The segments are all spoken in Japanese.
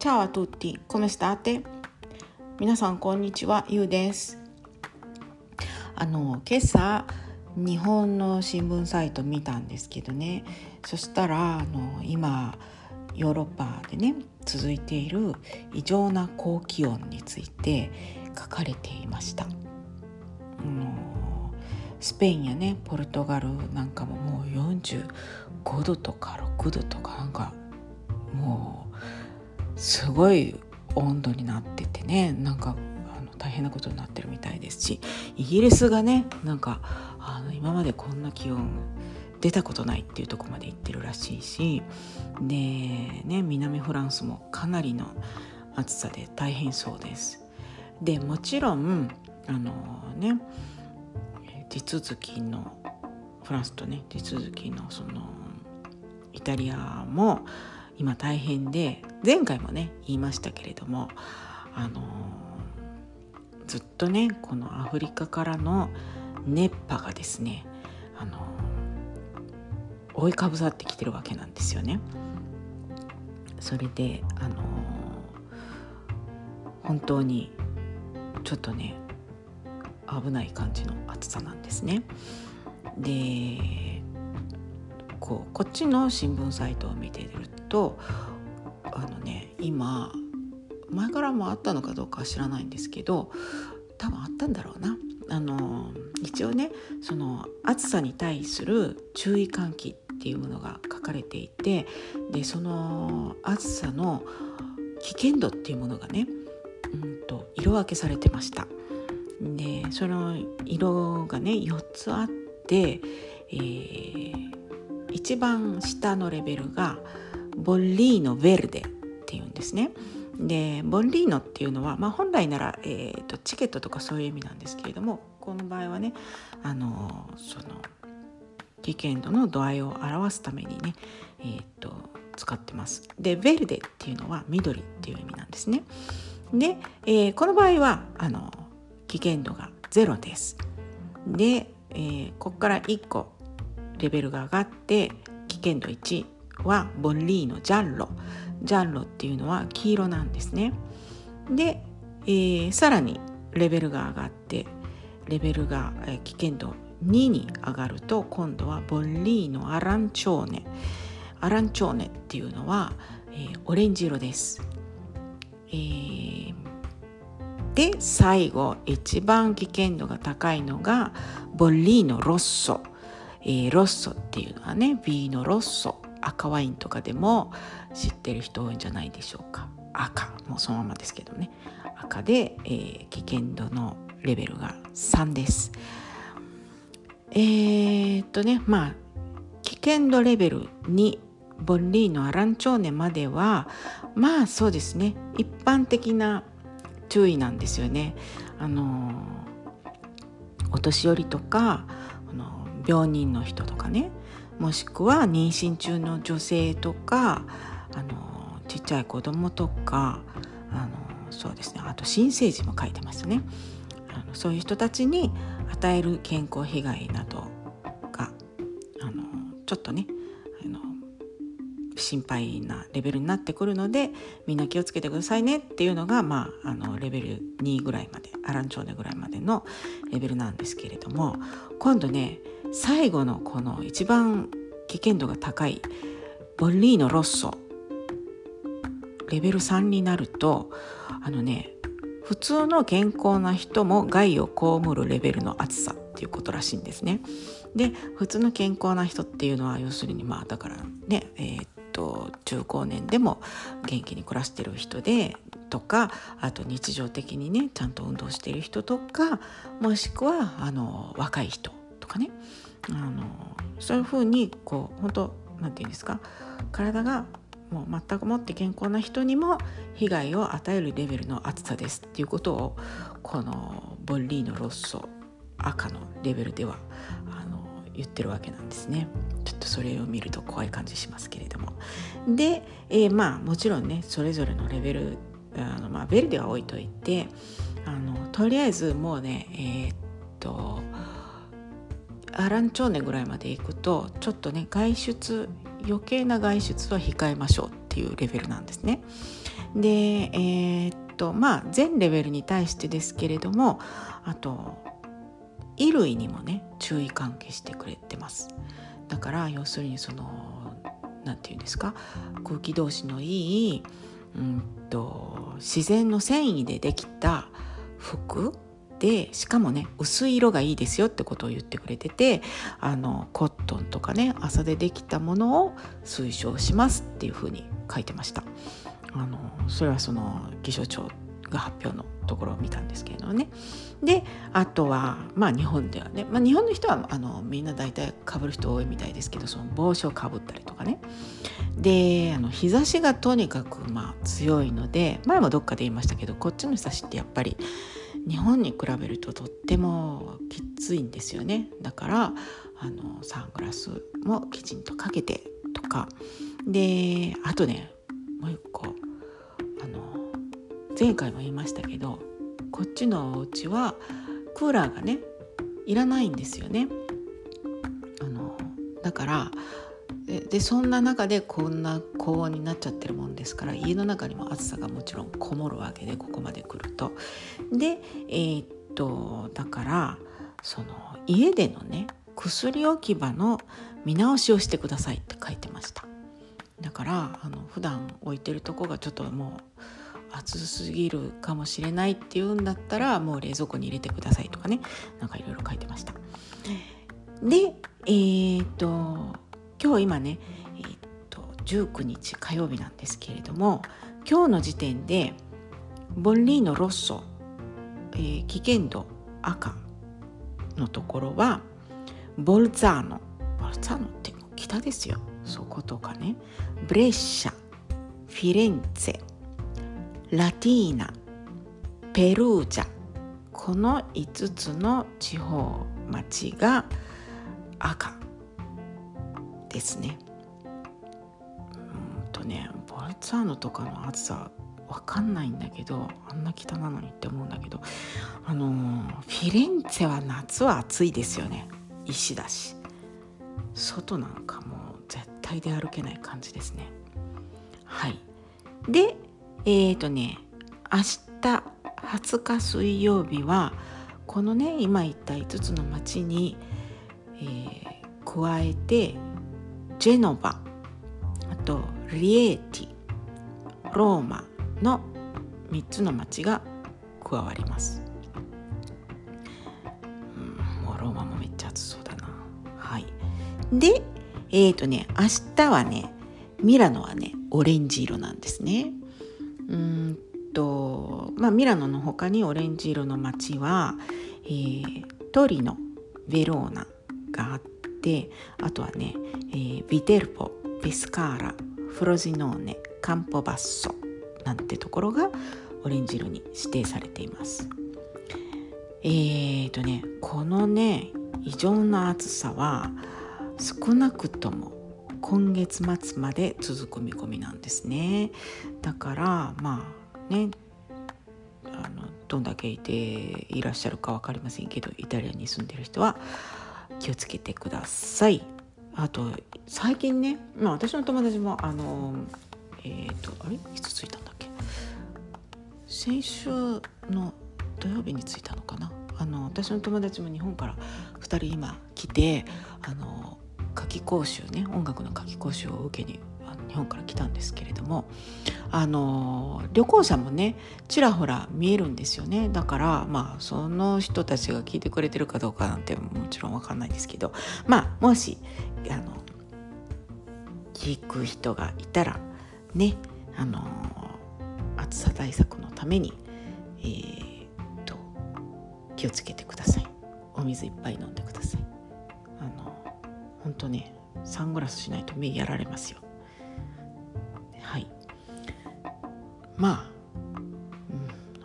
Ciao a tutti, come state? 皆さんこんにちは、ゆうですあの今朝日本の新聞サイト見たんですけどねそしたらあの今ヨーロッパでね続いている異常な高気温について書かれていました。スペインやねポルトガルなんかももう45度とか6度とかなんかもうすごい温度になっててねなんかあの大変なことになってるみたいですしイギリスがねなんかあの今までこんな気温出たことないっていうとこまで行ってるらしいしでね南フランスもかなりの暑さで大変そうです。でもちろんあのね地続きのフランスとね地続きのそのイタリアも今大変で前回もね言いましたけれどもあのずっとねこのアフリカからの熱波がですねあの覆いかぶさってきてるわけなんですよね。それであの本当にちょっとね危ない感じの暑さなんですね。でこうこっちの新聞サイトを見てるとあのね今前からもあったのかどうかは知らないんですけど多分あったんだろうな。あの一応ねその暑さに対する注意喚起っていうものが書かれていてでその暑さの危険度っていうものがね、うんと色分けされてました。でその色がね4つあって、えー、一番下のレベルがボッリーノ・ヴェルデっていうんですね。でボンリーノっていうのは、まあ、本来なら、えーと、チケットとかそういう意味なんですけれどもこの場合はねあのその危険度の度合いを表すためにね、えーと、使ってます。でヴェルデっていうのは緑っていう意味なんですね。で、えー、この場合はあの危険度が0です。で、えー、ここから1個レベルが上がって危険度1はボンリーノジャンロジャンロっていうのは黄色なんですね。で、えー、さらにレベルが上がってレベルが、えー、危険度2に上がると今度はボンリーノアランチョーネアランチョーネっていうのは、えー、オレンジ色です。えー、で最後一番危険度が高いのがボンリーノロッソ、えー、ロッソっていうのはねビーノロッソ赤ワインとかでも知ってる人多いんじゃないでしょうか。赤もうそのままですけどね。赤で、えー、危険度のレベルが3です。えー、っとねまあ危険度レベル2ボンリーノアランチョーネまではまあそうですね。一般的な注意なんですよね。あのお年寄りとかあの病人の人とかね。もしくは妊娠中の女性とかあのちっちゃい子供とかあのそうですね。あと新生児も書いてますね。あのそういう人たちに与える健康被害などがあのちょっとねあの心配なレベルになってくるのでみんな気をつけてくださいねっていうのが、まあ、あのレベル2ぐらいまでアランチョーネぐらいまでのレベルなんですけれども今度ね最後のこの一番危険度が高いボッリーノ・ロッソレベル3になるとあのね普通の健康な人も害を被るレベルの暑さっていうことらしいんですね。で普通の健康な人っていうのは要するにまあだからねえー、っと中高年でも元気に暮らしてる人でとかあと日常的にねちゃんと運動してる人とかもしくはあの若い人かね。あのそういうふうにこう本当なんて言うんですか。体がもう全くもって健康な人にも被害を与えるレベルの暑さですっていうことをこのボッリーノロッソ赤のレベルではあの言ってるわけなんですね。ちょっとそれを見ると怖い感じしますけれども。で、えー、まあもちろんねそれぞれのレベルあの、まあ、ベルでは置いといてあのとりあえずもうねえー、っとアランチョーネぐらいまで行くとちょっとね外出余計な外出は控えましょうっていうレベルなんですね。でえー、っとまあ全レベルに対してですけれどもあと衣類にもね注意喚起してくれてますだから要するにその何て言うんですか空気通しのいい、うんと、自然の繊維でできた服でしかもね薄い色がいいですよってことを言ってくれててあのコットンとかね麻でできたものを推奨しますっていうふうに書いてました。あのそれはその気象庁が発表のところを見たんですけれどもね。であとはまあ日本ではね、まあ、日本の人はあのみんな大体かぶる人多いみたいですけどその帽子をかぶったりとかね。であの日差しがとにかくまあ強いので前もどっかで言いましたけどこっちの日差しってやっぱり日本に比べるととってもきついんですよねだからあのサングラスもきちんとかけてとかであとねもう一個あの前回も言いましたけどこっちのお家はクーラーがねいらないんですよね。あのだからでそんな中でこんな高温になっちゃってるもんですから家の中にも暑さがもちろんこもるわけでここまで来ると。でえー、っとだからその家でのね薬置き場の見直しをしてくださいって書いてましただからあの普段置いてるとこがちょっともう暑すぎるかもしれないっていうんだったらもう冷蔵庫に入れてくださいとかねなんかいろいろ書いてましたでえー、っと今日今ねえー、っと19日火曜日なんですけれども今日の時点でボンリーノロッソ、えー、危険度赤のところはボルザーノ。ボルザーノって北ですよ。そことかね。ブレッシャフィレンツェラティーナペルージャ。この5つの地方町が赤ですね。うんとねボルツァーノとかの暑さわかんないんだけどあんな北なのにって思うんだけどあのフィレンツェは夏は暑いですよね。石だし。外なんかもう絶対で歩けない感じですね。はい。でえっ、ー、とね明日20日水曜日はこのね今言った5つの町に、えー、加えてジェノバあとリエーティローマの3つの町が加わります、うん、もうローマもめっちゃ暑そうだな。はい。でえっ、ー、とね明日はねミラノはねオレンジ色なんですね。うんとまあミラノの他にオレンジ色の街は、えー、トリノベローナがあってあとはね、えー、ビテルポペスカーラフロジノーネカンポバッソなんてところがオレンジ色に指定されています。えーとねこのね異常な暑さは少なくとも今月末まで続く見込みなんですねだからまあねあのどんだけいていらっしゃるか分かりませんけどイタリアに住んでる人は気をつけてください。あと最近ね、まあ、私の友達もあのえっ、ー、とあれ？いつ着いたんだっけ？先週の土曜日に着いたのかな？あの私の友達も日本から2人今来てあの夏季講習ね音楽の夏季講習を受けに日本から来たんですけれどもあの旅行者もねちらほら見えるんですよね。だからまあその人たちが聞いてくれてるかどうかなんてもちろん分かんないですけどまあもしあの聞く人がいたらねあの暑さ対策のために、えー、と気をつけてください。お水いっぱい飲んでください。あの本当ねサングラスしないと目やられますよ。まあ、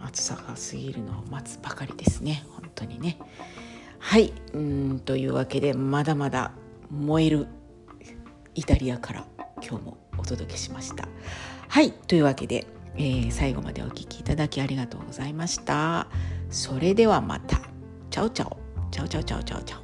うん、暑さが過ぎるのを待つばかりですね。本当にね。はい。うんというわけでまだまだ燃えるイタリアから今日もお届けしました。はい。というわけで、えー、最後までお聴きいただきありがとうございました。それではまた。チャオチャオチャオ。チャオチャオチャオチャオ。